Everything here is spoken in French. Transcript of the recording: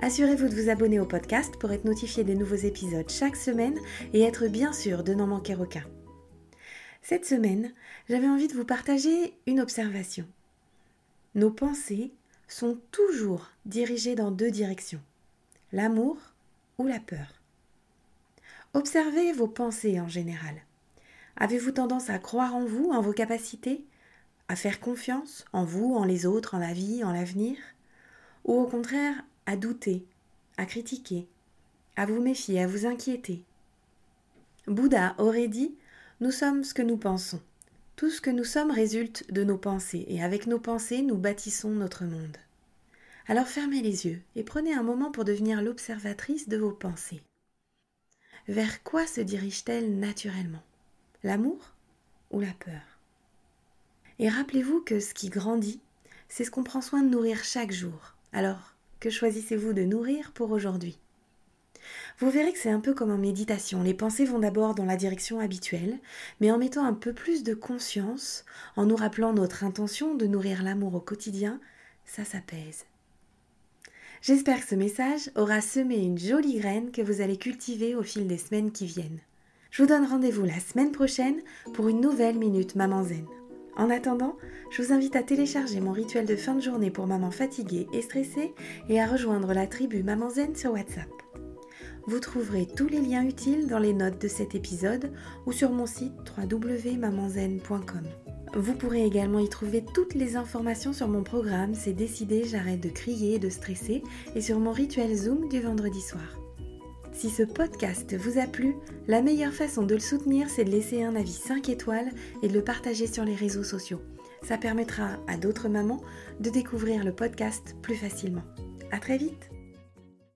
Assurez-vous de vous abonner au podcast pour être notifié des nouveaux épisodes chaque semaine et être bien sûr de n'en manquer aucun. Cette semaine, j'avais envie de vous partager une observation. Nos pensées sont toujours dirigées dans deux directions, l'amour ou la peur. Observez vos pensées en général. Avez-vous tendance à croire en vous, en vos capacités, à faire confiance en vous, en les autres, en la vie, en l'avenir? Ou au contraire, à douter, à critiquer, à vous méfier, à vous inquiéter. Bouddha aurait dit Nous sommes ce que nous pensons. Tout ce que nous sommes résulte de nos pensées, et avec nos pensées, nous bâtissons notre monde. Alors fermez les yeux et prenez un moment pour devenir l'observatrice de vos pensées. Vers quoi se dirigent-elles naturellement? L'amour ou la peur? Et rappelez-vous que ce qui grandit, c'est ce qu'on prend soin de nourrir chaque jour. Alors, choisissez-vous de nourrir pour aujourd'hui? Vous verrez que c'est un peu comme en méditation. Les pensées vont d'abord dans la direction habituelle, mais en mettant un peu plus de conscience, en nous rappelant notre intention de nourrir l'amour au quotidien, ça s'apaise. J'espère que ce message aura semé une jolie graine que vous allez cultiver au fil des semaines qui viennent. Je vous donne rendez-vous la semaine prochaine pour une nouvelle Minute Maman Zen. En attendant, je vous invite à télécharger mon rituel de fin de journée pour maman fatiguée et stressée et à rejoindre la tribu Maman Zen sur WhatsApp. Vous trouverez tous les liens utiles dans les notes de cet épisode ou sur mon site www.mamanzen.com. Vous pourrez également y trouver toutes les informations sur mon programme C'est décidé, j'arrête de crier et de stresser et sur mon rituel Zoom du vendredi soir. Si ce podcast vous a plu, la meilleure façon de le soutenir, c'est de laisser un avis 5 étoiles et de le partager sur les réseaux sociaux. Ça permettra à d'autres mamans de découvrir le podcast plus facilement. À très vite!